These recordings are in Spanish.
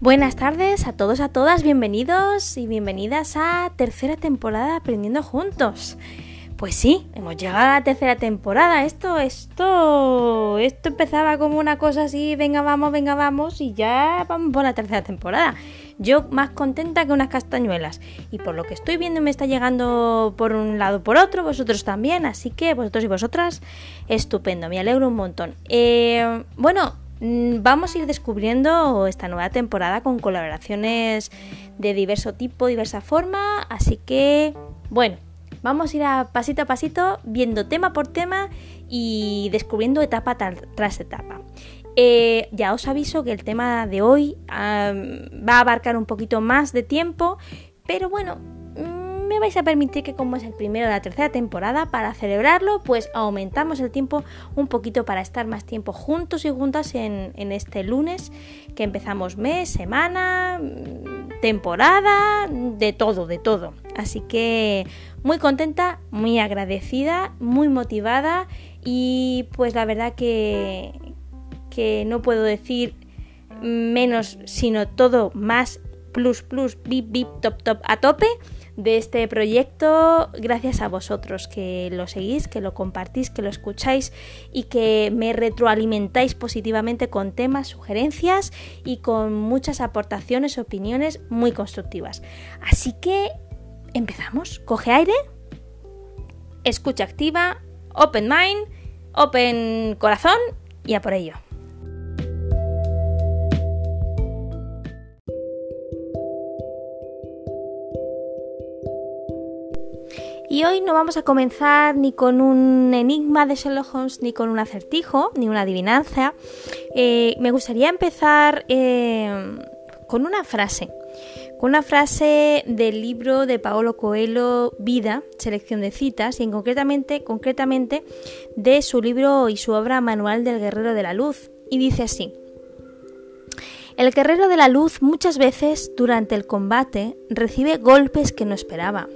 Buenas tardes a todos, a todas, bienvenidos y bienvenidas a tercera temporada Aprendiendo Juntos. Pues sí, hemos llegado a la tercera temporada. Esto, esto, esto empezaba como una cosa así, venga, vamos, venga, vamos, y ya vamos por la tercera temporada. Yo más contenta que unas castañuelas. Y por lo que estoy viendo me está llegando por un lado por otro, vosotros también. Así que vosotros y vosotras, estupendo, me alegro un montón. Eh, bueno, vamos a ir descubriendo esta nueva temporada con colaboraciones de diverso tipo, diversa forma, así que bueno, vamos a ir a pasito a pasito viendo tema por tema y descubriendo etapa tras etapa. Eh, ya os aviso que el tema de hoy va a abarcar un poquito más de tiempo, pero bueno, me vais a permitir que como es el primero de la tercera temporada, para celebrarlo, pues aumentamos el tiempo un poquito para estar más tiempo juntos y juntas en, este lunes, que empezamos mes, semana, temporada, de todo, de todo. Así que muy contenta, muy agradecida, muy motivada y pues la verdad que, que no puedo decir menos, sino todo más, plus, plus, bip, bip, top, top, a tope de este proyecto gracias a vosotros que lo seguís, que lo compartís, que lo escucháis y que me retroalimentáis positivamente con temas, sugerencias y con muchas aportaciones, opiniones muy constructivas. Así que empezamos, coge aire, escucha activa, open mind, open corazón y a por ello. Y hoy no vamos a comenzar ni con un enigma de Sherlock Holmes, ni con un acertijo, ni una adivinanza. Eh, me gustaría empezar eh, con una frase. Con una frase del libro de Paolo Coelho, Vida, selección de citas, y en concretamente, concretamente de su libro y su obra Manual del Guerrero de la Luz. Y dice así. El guerrero de la luz muchas veces durante el combate recibe golpes que no esperaba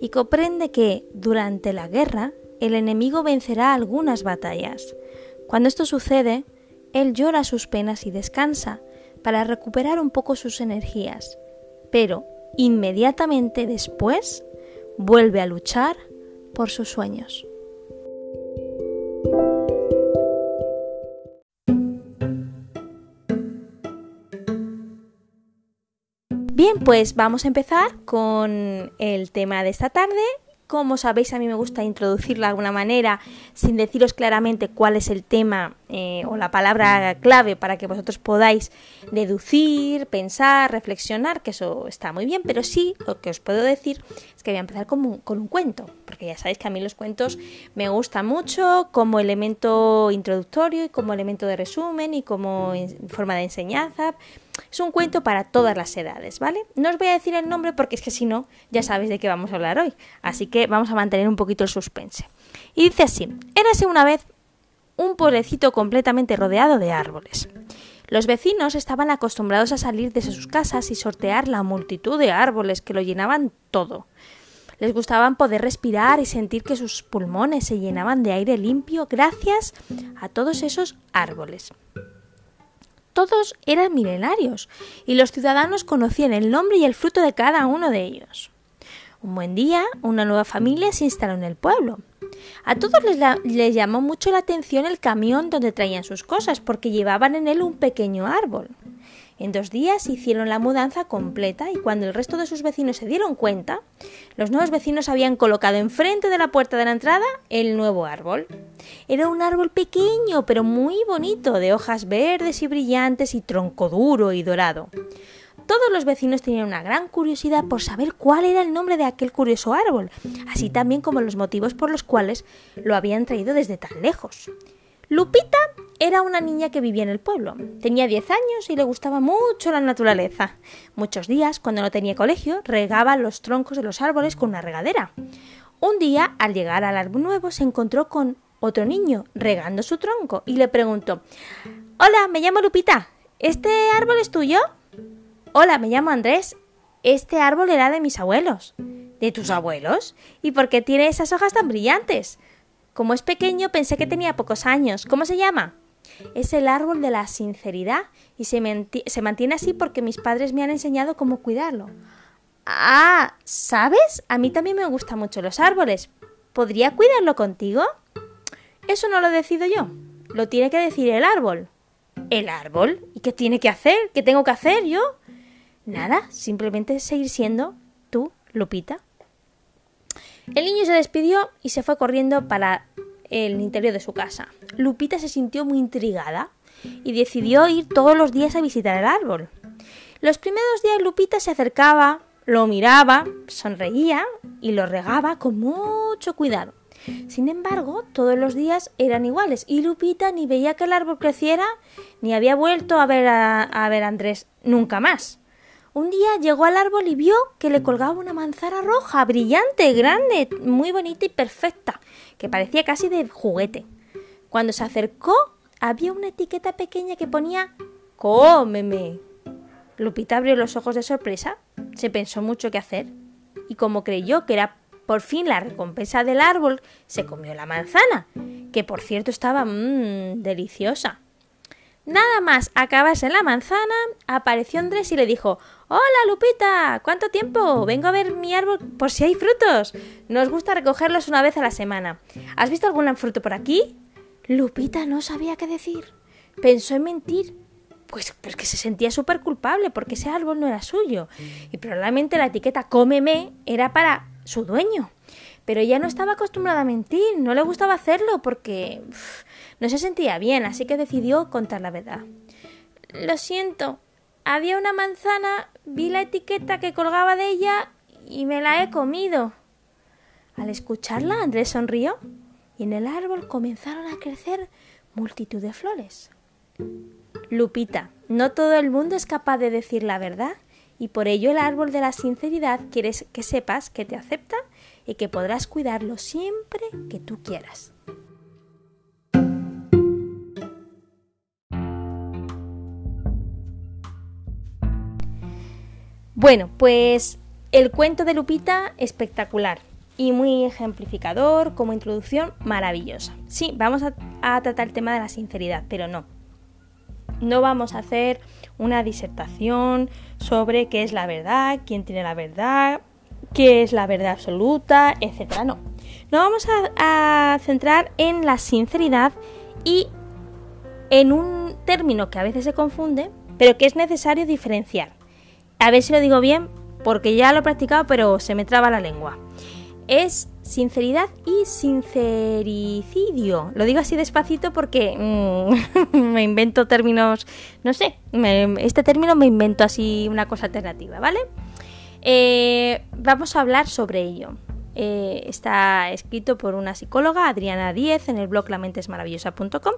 y comprende que, durante la guerra, el enemigo vencerá algunas batallas. Cuando esto sucede, él llora sus penas y descansa para recuperar un poco sus energías, pero inmediatamente después vuelve a luchar por sus sueños. Bien, pues vamos a empezar con el tema de esta tarde. Como sabéis, a mí me gusta introducirlo de alguna manera sin deciros claramente cuál es el tema eh, o la palabra clave para que vosotros podáis deducir, pensar, reflexionar, que eso está muy bien, pero sí lo que os puedo decir es que voy a empezar con un, con un cuento, porque ya sabéis que a mí los cuentos me gustan mucho como elemento introductorio y como elemento de resumen y como forma de enseñanza es un cuento para todas las edades, ¿vale? No os voy a decir el nombre porque es que si no, ya sabéis de qué vamos a hablar hoy. Así que vamos a mantener un poquito el suspense. Y dice así, érase una vez un pueblecito completamente rodeado de árboles. Los vecinos estaban acostumbrados a salir desde sus casas y sortear la multitud de árboles que lo llenaban todo. Les gustaba poder respirar y sentir que sus pulmones se llenaban de aire limpio gracias a todos esos árboles todos eran milenarios y los ciudadanos conocían el nombre y el fruto de cada uno de ellos. Un buen día, una nueva familia se instaló en el pueblo. A todos les, llamó mucho la atención el camión donde traían sus cosas, porque llevaban en él un pequeño árbol. En dos días hicieron la mudanza completa y cuando el resto de sus vecinos se dieron cuenta, los nuevos vecinos habían colocado enfrente de la puerta de la entrada el nuevo árbol. Era un árbol pequeño pero muy bonito, de hojas verdes y brillantes y tronco duro y dorado. Todos los vecinos tenían una gran curiosidad por saber cuál era el nombre de aquel curioso árbol, así también como los motivos por los cuales lo habían traído desde tan lejos. Lupita era una niña que vivía en el pueblo. Tenía 10 años y le gustaba mucho la naturaleza. Muchos días, cuando no tenía colegio, regaba los troncos de los árboles con una regadera. Un día, al llegar al árbol nuevo, se encontró con otro niño regando su tronco y le preguntó Hola, me llamo Lupita. ¿Este árbol es tuyo? Hola, me llamo Andrés. Este árbol era de mis abuelos. ¿De tus abuelos? ¿Y por qué tiene esas hojas tan brillantes? Como es pequeño, pensé que tenía pocos años. ¿Cómo se llama? Es el árbol de la sinceridad y se, se mantiene así porque mis padres me han enseñado cómo cuidarlo. Ah, ¿sabes? A mí también me gustan mucho los árboles. ¿Podría cuidarlo contigo? Eso no lo decido yo. Lo tiene que decir el árbol. ¿El árbol? ¿Y qué tiene que hacer? ¿Qué tengo que hacer yo? Nada, simplemente seguir siendo tú, Lupita. El niño se despidió y se fue corriendo para el interior de su casa. Lupita se sintió muy intrigada y decidió ir todos los días a visitar el árbol. Los primeros días Lupita se acercaba, lo miraba, sonreía y lo regaba con mucho cuidado. Sin embargo, todos los días eran iguales y Lupita ni veía que el árbol creciera ni había vuelto a ver a, ver a Andrés nunca más. Un día llegó al árbol y vio que le colgaba una manzana roja, brillante, grande, muy bonita y perfecta, que parecía casi de juguete. Cuando se acercó, había una etiqueta pequeña que ponía Cómeme. Lupita abrió los ojos de sorpresa, se pensó mucho qué hacer, y como creyó que era por fin la recompensa del árbol, se comió la manzana, que por cierto estaba mmm, deliciosa. Nada más acabarse la manzana, apareció Andrés y le dijo Hola Lupita, ¿cuánto tiempo? Vengo a ver mi árbol por si hay frutos. Nos gusta recogerlos una vez a la semana. ¿Has visto algún fruto por aquí? Lupita no sabía qué decir. Pensó en mentir. Pues porque se sentía súper culpable porque ese árbol no era suyo. Y probablemente la etiqueta cómeme era para su dueño. Pero ella no estaba acostumbrada a mentir, no le gustaba hacerlo porque no se sentía bien, así que decidió contar la verdad. Lo siento, había una manzana, vi la etiqueta que colgaba de ella y me la he comido. Al escucharla, Andrés sonrió y en el árbol comenzaron a crecer multitud de flores. Lupita, no todo el mundo es capaz de decir la verdad y por ello el árbol de la sinceridad quiere que sepas que te acepta y que podrás cuidarlo siempre que tú quieras. Bueno, pues el cuento de Lupita espectacular y muy ejemplificador, como introducción maravillosa. Sí, vamos a, tratar el tema de la sinceridad, pero no. No vamos a hacer una disertación sobre qué es la verdad, quién tiene la verdad, qué es la verdad absoluta, etcétera. No. Nos vamos a, centrar en la sinceridad y en un término que a veces se confunde, pero que es necesario diferenciar. A ver si lo digo bien, porque ya lo he practicado, pero se me traba la lengua. Es sinceridad y sincericidio. Lo digo así despacito porque mm, me invento términos, no sé, este término me invento así una cosa alternativa, ¿vale? Eh, vamos a hablar sobre ello. Eh, está escrito por una psicóloga, Adriana Díez, en el blog lamentesmaravillosa.com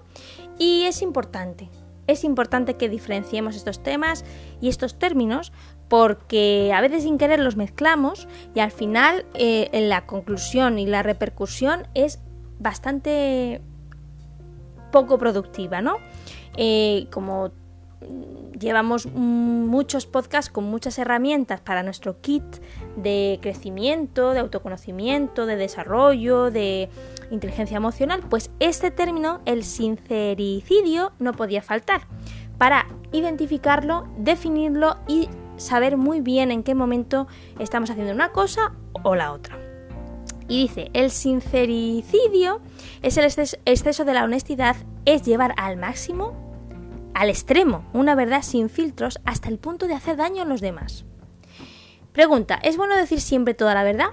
y es importante. Es importante que diferenciemos estos temas y estos términos porque a veces sin querer los mezclamos y al final eh, la conclusión y la repercusión es bastante poco productiva, ¿no? como llevamos muchos podcasts con muchas herramientas para nuestro kit de crecimiento, de autoconocimiento, de desarrollo, de inteligencia emocional, pues este término, el sincericidio, no podía faltar para identificarlo, definirlo y saber muy bien en qué momento estamos haciendo una cosa o la otra. Y dice, el sincericidio es el exceso de la honestidad, es llevar al máximo al extremo, una verdad sin filtros hasta el punto de hacer daño a los demás. Pregunta, ¿es bueno decir siempre toda la verdad?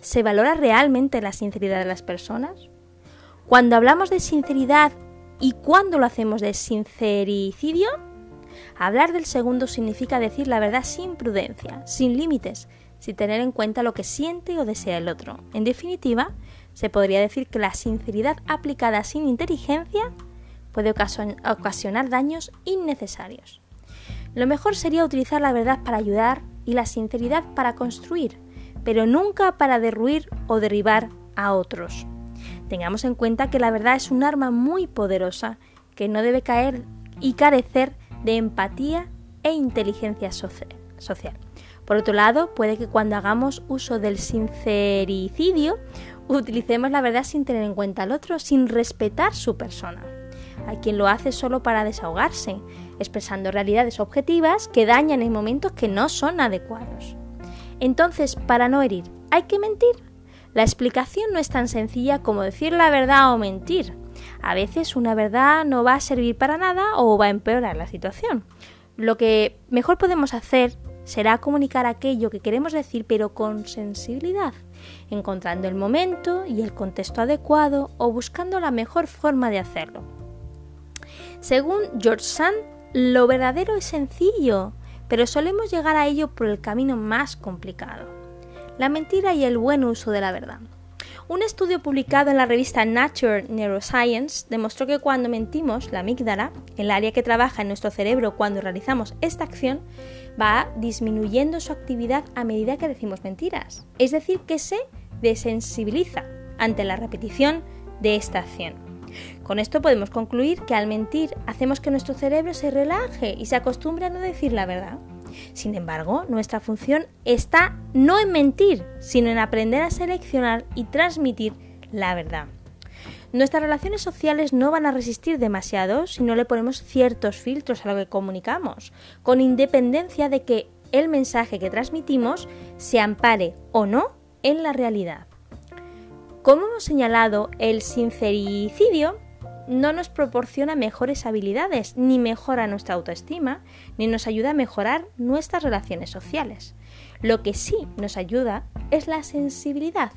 ¿Se valora realmente la sinceridad de las personas? Cuando hablamos de sinceridad y cuando lo hacemos de sincericidio, hablar del segundo significa decir la verdad sin prudencia, sin límites, sin tener en cuenta lo que siente o desea el otro. En definitiva, se podría decir que la sinceridad aplicada sin inteligencia puede ocasionar daños innecesarios. Lo mejor sería utilizar la verdad para ayudar y la sinceridad para construir, pero nunca para derruir o derribar a otros. Tengamos en cuenta que la verdad es un arma muy poderosa que no debe caer y carecer de empatía e inteligencia social. Por otro lado, puede que cuando hagamos uso del sincericidio utilicemos la verdad sin tener en cuenta al otro, sin respetar su persona. Hay quien lo hace solo para desahogarse, expresando realidades objetivas que dañan en momentos que no son adecuados. Entonces, para no herir, ¿hay que mentir? La explicación no es tan sencilla como decir la verdad o mentir. A veces una verdad no va a servir para nada o va a empeorar la situación. Lo que mejor podemos hacer será comunicar aquello que queremos decir pero con sensibilidad, encontrando el momento y el contexto adecuado o buscando la mejor forma de hacerlo. Según George Sand, lo verdadero es sencillo, pero solemos llegar a ello por el camino más complicado. La mentira y el buen uso de la verdad. Un estudio publicado en la revista Nature Neuroscience demostró que cuando mentimos, la amígdala, el área que trabaja en nuestro cerebro cuando realizamos esta acción, va disminuyendo su actividad a medida que decimos mentiras. Es decir, que se desensibiliza ante la repetición de esta acción. Con esto podemos concluir que al mentir hacemos que nuestro cerebro se relaje y se acostumbre a no decir la verdad. Sin embargo, nuestra función está no en mentir, sino en aprender a seleccionar y transmitir la verdad. Nuestras relaciones sociales no van a resistir demasiado si no le ponemos ciertos filtros a lo que comunicamos, con independencia de que el mensaje que transmitimos se ampare o no en la realidad. Como hemos señalado, el sincericidio no nos proporciona mejores habilidades, ni mejora nuestra autoestima, ni nos ayuda a mejorar nuestras relaciones sociales. Lo que sí nos ayuda es la sensibilidad.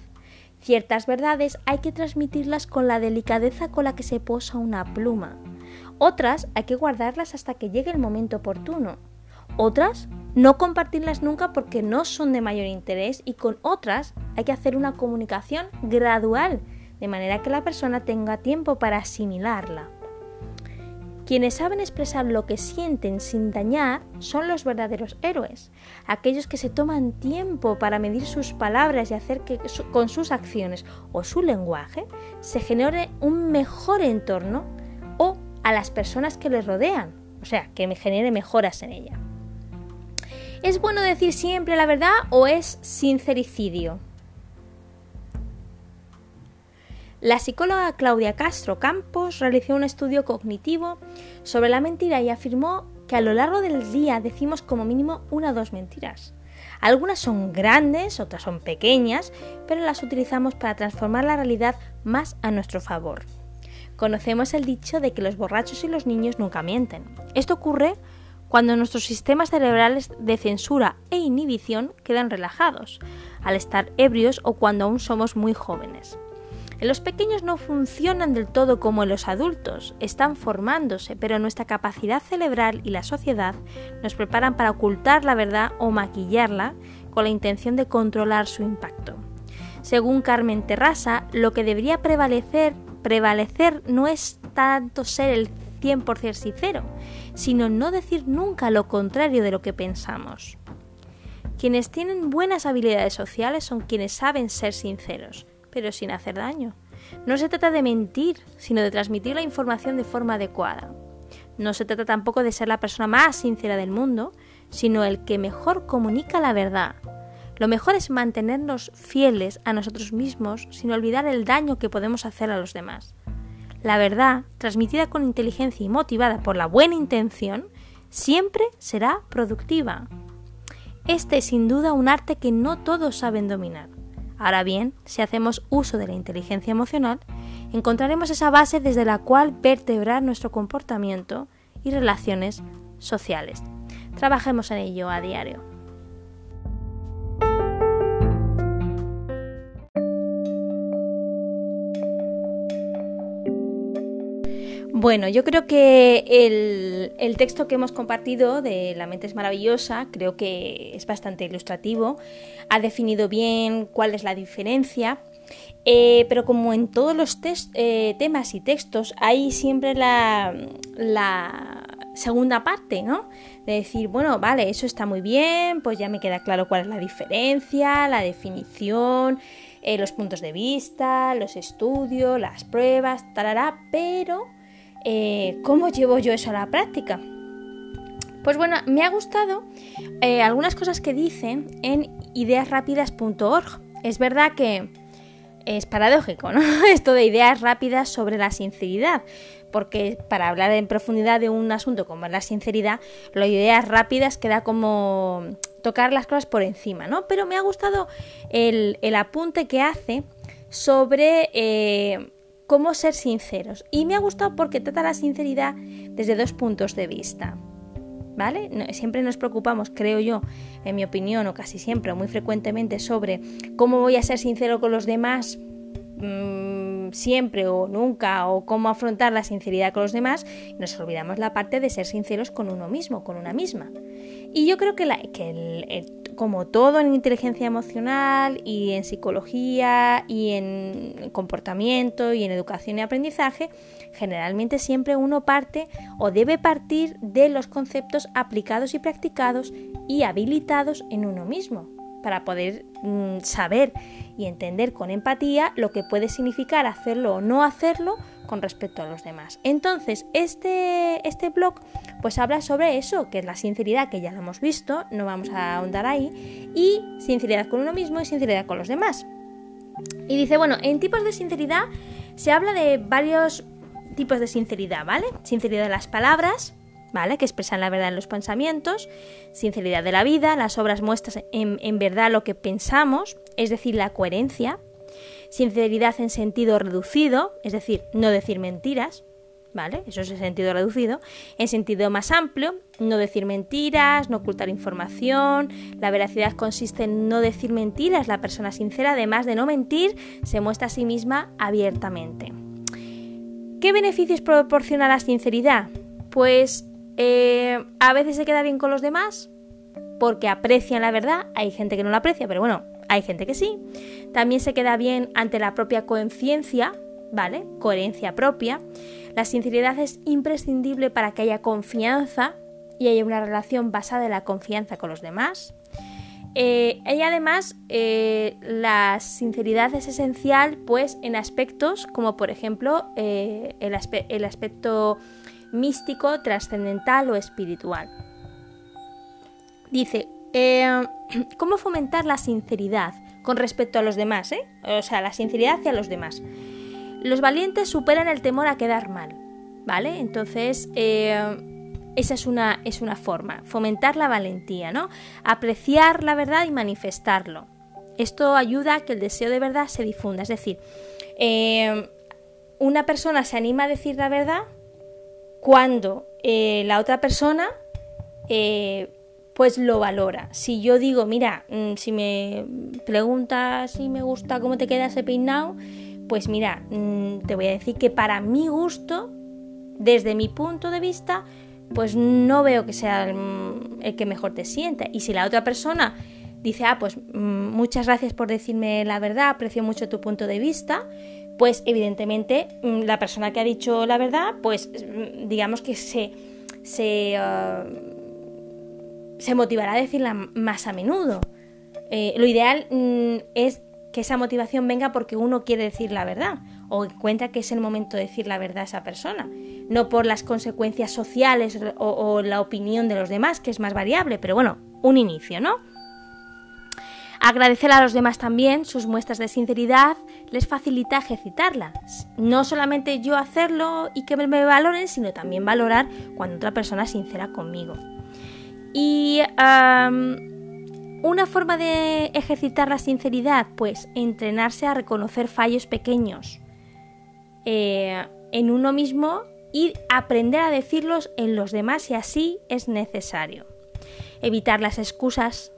Ciertas verdades hay que transmitirlas con la delicadeza con la que se posa una pluma. Otras hay que guardarlas hasta que llegue el momento oportuno. Otras no compartirlas nunca porque no son de mayor interés y con otras hay que hacer una comunicación gradual de manera que la persona tenga tiempo para asimilarla. Quienes saben expresar lo que sienten sin dañar son los verdaderos héroes, aquellos que se toman tiempo para medir sus palabras y hacer que con sus acciones o su lenguaje se genere un mejor entorno o a las personas que les rodean, o sea, que me genere mejoras en ella. ¿Es bueno decir siempre la verdad o es sincericidio? La psicóloga Claudia Castro Campos realizó un estudio cognitivo sobre la mentira y afirmó que a lo largo del día decimos como mínimo una o dos mentiras. Algunas son grandes, otras son pequeñas, pero las utilizamos para transformar la realidad más a nuestro favor. Conocemos el dicho de que los borrachos y los niños nunca mienten. Esto ocurre cuando nuestros sistemas cerebrales de censura e inhibición quedan relajados, al estar ebrios o cuando aún somos muy jóvenes. Los pequeños no funcionan del todo como en los adultos, están formándose, pero nuestra capacidad cerebral y la sociedad nos preparan para ocultar la verdad o maquillarla con la intención de controlar su impacto. Según Carmen Terrasa, lo que debería prevalecer, prevalecer no es tanto ser el 100% sincero, sino no decir nunca lo contrario de lo que pensamos. Quienes tienen buenas habilidades sociales son quienes saben ser sinceros, pero sin hacer daño. No se trata de mentir, sino de transmitir la información de forma adecuada. No se trata tampoco de ser la persona más sincera del mundo, sino el que mejor comunica la verdad. Lo mejor es mantenernos fieles a nosotros mismos sin olvidar el daño que podemos hacer a los demás. La verdad, transmitida con inteligencia y motivada por la buena intención, siempre será productiva. Este es sin duda un arte que no todos saben dominar. Ahora bien, si hacemos uso de la inteligencia emocional, encontraremos esa base desde la cual vertebrar nuestro comportamiento y relaciones sociales. Trabajemos en ello a diario. Bueno, yo creo que el, texto que hemos compartido de La mente es maravillosa creo que es bastante ilustrativo, ha definido bien cuál es la diferencia, eh, pero como en todos los eh, temas y textos hay siempre la, segunda parte, ¿no? De decir, bueno, vale, eso está muy bien, pues ya me queda claro cuál es la diferencia, la definición, eh, los puntos de vista, los estudios, las pruebas, tarará, pero eh, ¿cómo llevo yo eso a la práctica? Pues bueno, me ha gustado eh, algunas cosas que dicen en ideasrápidas.org. Es verdad que es paradójico, ¿no? Esto de ideas rápidas sobre la sinceridad. porque para hablar en profundidad de un asunto como la sinceridad, lo ideas rápidas queda como tocar las cosas por encima, ¿no? Pero me ha gustado el, apunte que hace sobre eh, cómo ser sinceros. Y me ha gustado porque trata la sinceridad desde dos puntos de vista. ¿Vale? siempre nos preocupamos, creo yo, en mi opinión, o casi siempre, o muy frecuentemente, sobre cómo voy a ser sincero con los demás mm, siempre o nunca, o cómo afrontar la sinceridad con los demás, nos olvidamos la parte de ser sinceros con uno mismo, con una misma. Y yo creo que, la, que el como todo en inteligencia emocional y en psicología y en comportamiento y en educación y aprendizaje, generalmente siempre uno parte o debe partir de los conceptos aplicados y practicados y habilitados en uno mismo para poder mm, saber y entender con empatía lo que puede significar hacerlo o no hacerlo con respecto a los demás. Entonces, este, este blog pues habla sobre eso, que es la sinceridad, que ya lo hemos visto, no vamos a ahondar ahí, y sinceridad con uno mismo y sinceridad con los demás. Y dice, bueno, en tipos de sinceridad se habla de varios tipos de sinceridad, ¿vale? Sinceridad de las palabras, ¿vale? Que expresan la verdad en los pensamientos, sinceridad de la vida, las obras muestran en, en verdad lo que pensamos, es decir, la coherencia, sinceridad en sentido reducido, es decir, no decir mentiras, ¿vale? Eso es el sentido reducido. En sentido más amplio, no decir mentiras, no ocultar información. La veracidad consiste en no decir mentiras. La persona sincera, además de no mentir, se muestra a sí misma abiertamente. ¿Qué beneficios proporciona la sinceridad? Pues eh, a veces se queda bien con los demás porque aprecian la verdad. Hay gente que no la aprecia, pero bueno, hay gente que sí. También se queda bien ante la propia conciencia, ¿vale? Coherencia propia. La sinceridad es imprescindible para que haya confianza y haya una relación basada en la confianza con los demás. Eh, y además, eh, la sinceridad es esencial pues, en aspectos como, por ejemplo, eh, el, el aspecto místico, trascendental o espiritual. Dice, eh, ¿Cómo fomentar la sinceridad con respecto a los demás? Eh? O sea, la sinceridad hacia los demás. Los valientes superan el temor a quedar mal, ¿vale? Entonces, eh, esa es una, es una forma, fomentar la valentía, ¿no? Apreciar la verdad y manifestarlo. Esto ayuda a que el deseo de verdad se difunda. Es decir, una persona se anima a decir la verdad cuando la otra persona pues lo valora. Si yo digo, mira, mm, si me preguntas si me gusta cómo te queda ese peinado, pues mira, mm, te voy a decir que para mi gusto, desde mi punto de vista, pues no veo que sea el, que mejor te sienta. Y si la otra persona dice, ah, pues mm, muchas gracias por decirme la verdad, aprecio mucho tu punto de vista, pues evidentemente la persona que ha dicho la verdad, pues digamos que se, se ah, se motivará a decirla más a menudo. Eh, lo ideal mm, es que esa motivación venga porque uno quiere decir la verdad o encuentra que es el momento de decir la verdad a esa persona, no por las consecuencias sociales o, o la opinión de los demás, que es más variable, pero bueno, un inicio, ¿no? Agradecer a los demás también sus muestras de sinceridad les facilita ejercitarlas. No solamente yo hacerlo y que me valoren, sino también valorar cuando otra persona es sincera conmigo. Y una forma de ejercitar la sinceridad, pues entrenarse a reconocer fallos pequeños eh, en uno mismo y aprender a decirlos en los demás si así es necesario. Evitar las excusas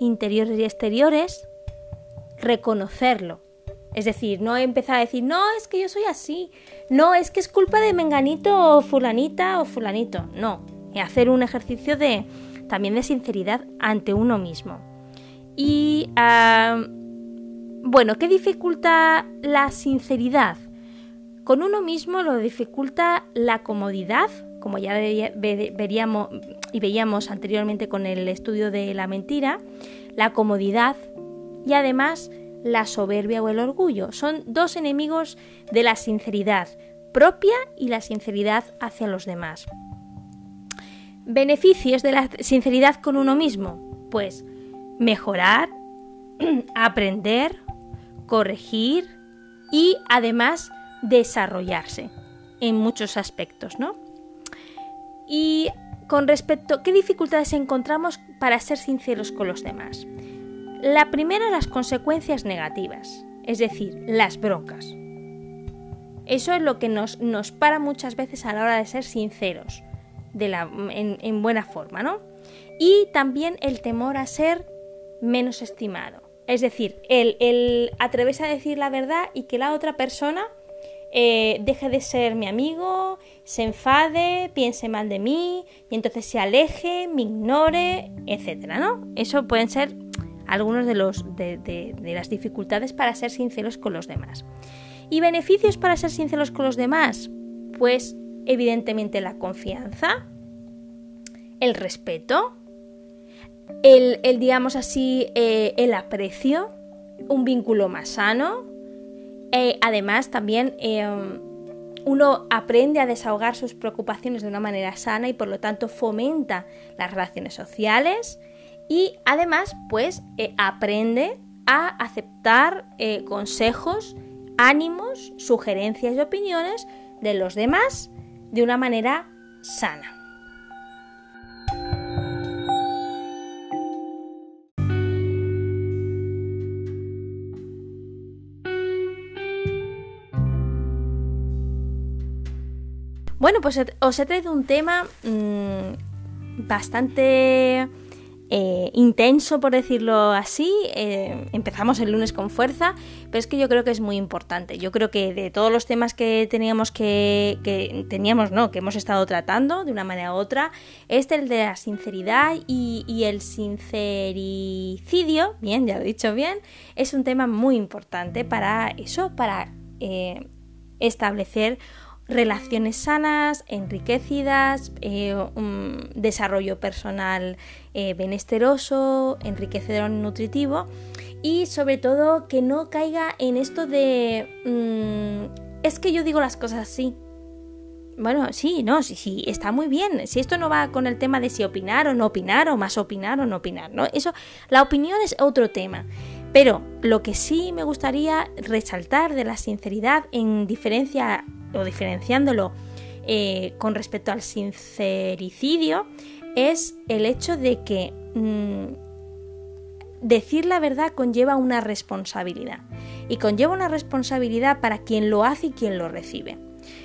interiores y exteriores, reconocerlo. Es decir, no empezar a decir, no, es que yo soy así, no, es que es culpa de menganito o fulanita o fulanito. No, hacer un ejercicio de también de sinceridad ante uno mismo. Y bueno, ¿qué dificulta la sinceridad? Con uno mismo lo dificulta la comodidad, como ya veríamos y veíamos anteriormente con el estudio de la mentira, la comodidad y además la soberbia o el orgullo. Son dos enemigos de la sinceridad propia y la sinceridad hacia los demás. Beneficios de la sinceridad con uno mismo. Pues mejorar, aprender, corregir y además desarrollarse. en muchos aspectos, ¿no? Y con respecto, ¿qué dificultades encontramos para ser sinceros con los demás? La primera, las consecuencias negativas, es decir, las broncas. Eso es lo que nos, nos para muchas veces a la hora de ser sinceros, la, en, buena forma, ¿no? Y también el temor a ser menos estimado. Es decir, el, el atreverse a decir la verdad y que la otra persona eh, deje de ser mi amigo, se enfade, piense mal de mí y entonces se aleje, me ignore, etcétera, ¿no? Eso pueden ser algunos de, los, de, las dificultades para ser sinceros con los demás. ¿Y beneficios para ser sinceros con los demás? Pues evidentemente la confianza, el respeto, el, digamos así, eh, el aprecio, un vínculo más sano, eh, además, también eh, uno aprende a desahogar sus preocupaciones de una manera sana y por lo tanto fomenta las relaciones sociales. Y además pues aprende a aceptar consejos, ánimos, sugerencias y opiniones de los demás de una manera sana. Bueno, pues os he traído un tema mm, bastante eh, intenso, por decirlo así. Eh, empezamos el lunes con fuerza, pero es que yo creo que es muy importante. Yo creo que de todos los temas que teníamos que, que teníamos, no, que hemos estado tratando de una manera u otra, este el de la sinceridad y, el sincericidio, bien, ya lo he dicho bien, es un tema muy importante para eso, para eh, establecer relaciones sanas, enriquecidas, eh, desarrollo personal eh, benesteroso, enriquecedor nutritivo y sobre todo que no caiga en esto de mm, es que yo digo las cosas así. Bueno, sí, no, sí, sí, está muy bien. Si esto no va con el tema de si opinar o no opinar, o más opinar o no opinar, ¿no? Eso, la opinión es otro tema. Pero lo que sí me gustaría resaltar de la sinceridad en diferencia o diferenciándolo eh, con respecto al sincericidio es el hecho de que mm, decir la verdad conlleva una responsabilidad y conlleva una responsabilidad para quien lo hace y quien lo recibe.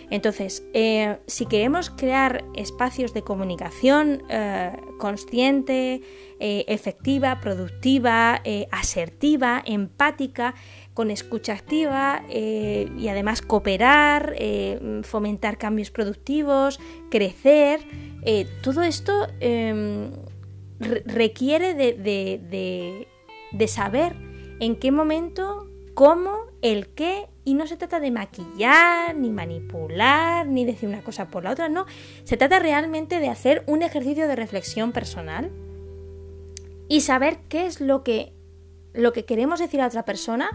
Entonces, eh, si queremos crear espacios de comunicación eh, consciente, eh, efectiva, productiva, asertiva, empática, con escucha activa y además cooperar, fomentar cambios productivos, crecer, todo esto em, requiere de saber en qué momento, cómo, el qué y no se trata de maquillar, ni manipular, ni decir una cosa por la otra, no. Se trata realmente de hacer un ejercicio de reflexión personal y saber qué es lo que, lo que queremos decir a otra persona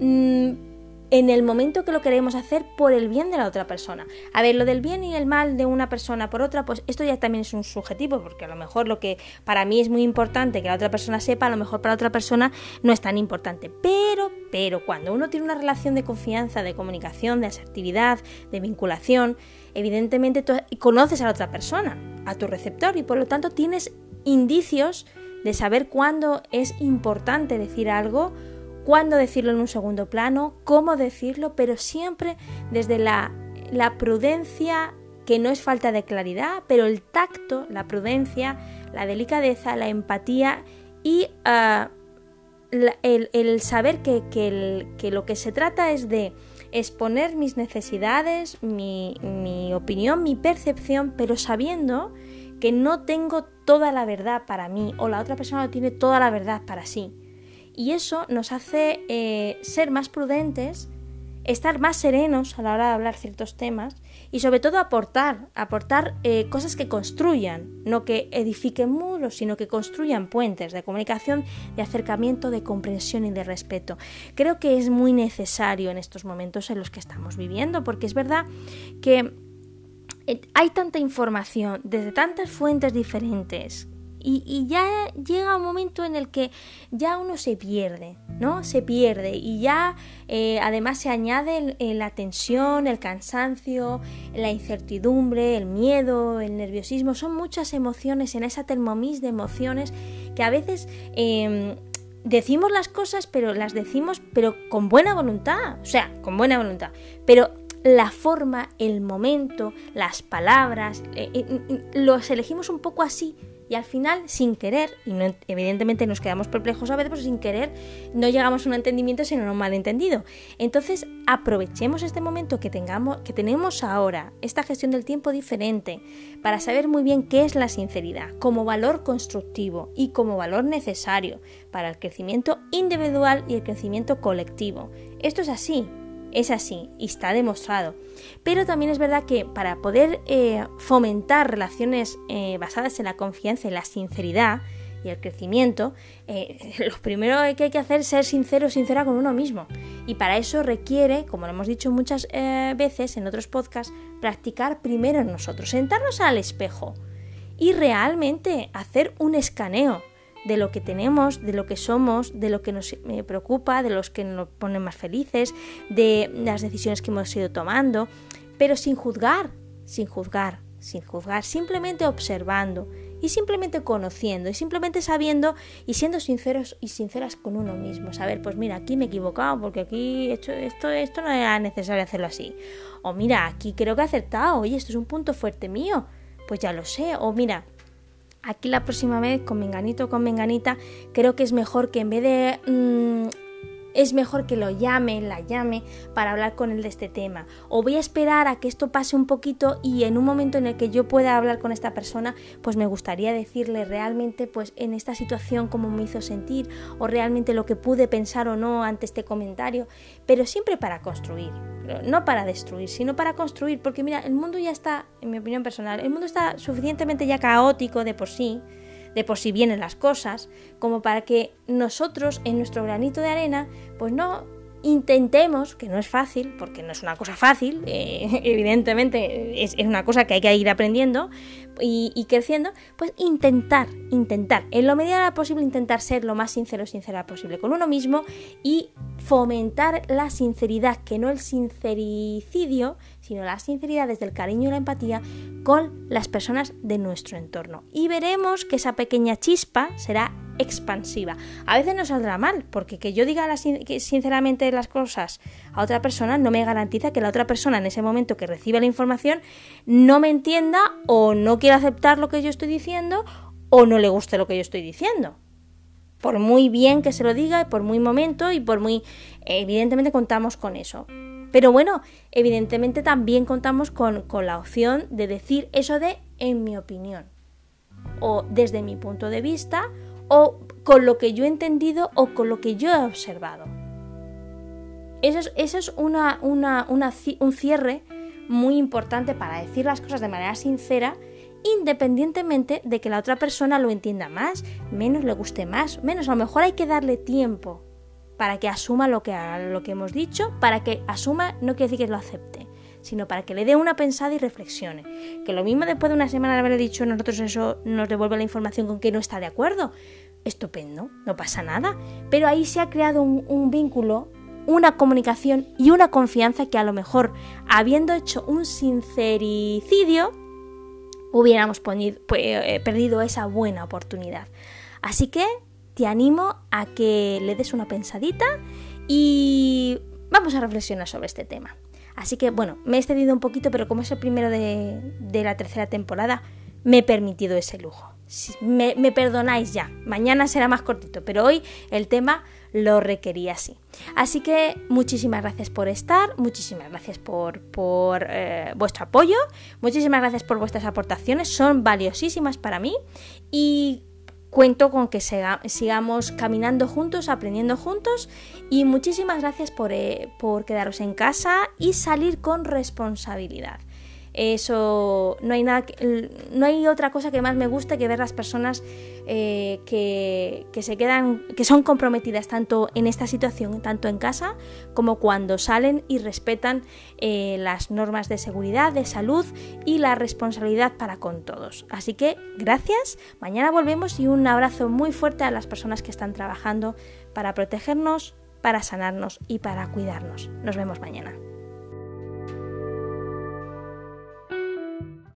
mm, en el momento que lo queremos hacer por el bien de la otra persona. A ver, lo del bien y el mal de una persona por otra, pues esto ya también es un subjetivo, porque a lo mejor lo que para mí es muy importante que la otra persona sepa, a lo mejor para otra persona no es tan importante. Pero, pero cuando uno tiene una relación de confianza, de comunicación, de asertividad, de vinculación, evidentemente tú conoces a la otra persona, a tu receptor, y por lo tanto tienes indicios de saber cuándo es importante decir algo cuándo decirlo en un segundo plano, cómo decirlo, pero siempre desde la, prudencia, que no es falta de claridad, pero el tacto, la prudencia, la delicadeza, la empatía y ah, el, saber que, que, lo que se trata es de exponer mis necesidades, mi, mi opinión, mi percepción, pero sabiendo que no tengo toda la verdad para mí o la otra persona no tiene toda la verdad para sí y eso nos hace eh, ser más prudentes, estar más serenos a la hora de hablar ciertos temas y sobre todo aportar, aportar eh, cosas que construyan, no que edifiquen muros, sino que construyan puentes de comunicación, de acercamiento, de comprensión y de respeto. Creo que es muy necesario en estos momentos en los que estamos viviendo, porque es verdad que eh, hay tanta información desde tantas fuentes diferentes y, ya llega un momento en el que ya uno se pierde, ¿no? Se pierde y ya eh, además se añade la tensión, el cansancio, la incertidumbre, el miedo, el nerviosismo, son muchas emociones en esa termomis de emociones que a veces... Em, decimos las cosas, pero las decimos pero con buena voluntad, o sea, con buena voluntad, pero la forma, el momento, las palabras, eh, eh, los elegimos un poco así y al final sin querer, y evidentemente nos quedamos perplejos a veces, pero sin querer no llegamos a un entendimiento sino a un malentendido. Entonces aprovechemos este momento que, tengamos, que tenemos ahora, esta gestión del tiempo diferente, para saber muy bien qué es la sinceridad como valor constructivo y como valor necesario para el crecimiento individual y el crecimiento colectivo. Esto es así, es así y está demostrado. Pero también es verdad que para poder eh, fomentar relaciones eh, basadas en la confianza y la sinceridad y el crecimiento, eh, lo primero que hay que hacer es ser sincero o sincera con uno mismo. Y para eso requiere, como lo hemos dicho muchas veces en otros podcasts, practicar primero en nosotros, sentarnos al espejo y realmente hacer un escaneo de lo que tenemos, de lo que somos, de lo que nos eh, preocupa, de los que nos ponen más felices, de las decisiones que hemos ido tomando, pero sin juzgar, sin juzgar, sin juzgar, simplemente observando y simplemente conociendo y simplemente sabiendo y siendo sinceros y sinceras con uno mismo. Saber, pues mira, aquí me he equivocado porque aquí hecho esto, esto no era necesario hacerlo así. O mira, aquí creo que he acertado, oye, esto es un punto fuerte mío, pues ya lo sé. O mira, aquí la próxima vez con menganito con menganita, creo que es mejor que en vez de mm, es mejor que lo llame, la llame para hablar con él de este tema. O voy a esperar a que esto pase un poquito y en un momento en el que yo pueda hablar con esta persona, pues me gustaría decirle realmente pues en esta situación cómo me hizo sentir o realmente lo que pude pensar o no ante este comentario, pero siempre para construir, no para destruir, sino para construir, porque mira, el mundo ya está, en mi opinión personal, el mundo está suficientemente ya caótico de por sí de por si vienen las cosas, como para que nosotros en nuestro granito de arena, pues no intentemos, que no es fácil, porque no es una cosa fácil, eh, evidentemente es, una cosa que hay que ir aprendiendo y, creciendo, pues intentar, intentar, en lo medida posible, intentar ser lo más sincero sincera posible con uno mismo y fomentar la sinceridad, que no el sincericidio, sino la sinceridad desde el cariño y la empatía con las personas de nuestro entorno. Y veremos que esa pequeña chispa será expansiva. A veces no saldrá mal, porque que yo diga sinceramente las cosas a otra persona no me garantiza que la otra persona en ese momento que recibe la información no me entienda o no quiera aceptar lo que yo estoy diciendo o no le guste lo que yo estoy diciendo. Por muy bien que se lo diga, por muy momento y por muy... Evidentemente contamos con eso. Pero bueno, evidentemente también contamos con, la opción de decir eso de en mi opinión, o desde mi punto de vista, o con lo que yo he entendido o con lo que yo he observado. Eso es, eso es una, un cierre muy importante para decir las cosas de manera sincera, independientemente de que la otra persona lo entienda más, menos le guste más, menos. A lo mejor hay que darle tiempo para que asuma lo que, lo que hemos dicho, para que asuma no quiere decir que lo acepte, sino para que le dé una pensada y reflexione. Que lo mismo después de una semana de haberle dicho nosotros eso nos devuelve la información con que no está de acuerdo. Estupendo, no pasa nada. Pero ahí se ha creado un, vínculo, una comunicación y una confianza que a lo mejor, habiendo hecho un sincericidio, hubiéramos eh, perdido esa buena oportunidad. Así que te animo a que le des una pensadita y vamos a reflexionar sobre este tema. Así que bueno, me he excedido un poquito, pero como es el primero de, la tercera temporada, me he permitido ese lujo. Me, perdonáis ya, mañana será más cortito, pero hoy el tema lo requería así. Así que muchísimas gracias por estar, muchísimas gracias por, por eh, vuestro apoyo, muchísimas gracias por vuestras aportaciones, son valiosísimas para mí y cuento con que sigamos caminando juntos, aprendiendo juntos y muchísimas gracias por, eh, por, quedaros en casa y salir con responsabilidad. Eso no hay nada, no hay otra cosa que más me guste que ver las personas eh, que, se quedan, que son comprometidas tanto en esta situación, tanto en casa como cuando salen y respetan eh, las normas de seguridad, de salud y la responsabilidad para con todos. Así que gracias, mañana volvemos y un abrazo muy fuerte a las personas que están trabajando para protegernos, para sanarnos y para cuidarnos. Nos vemos mañana.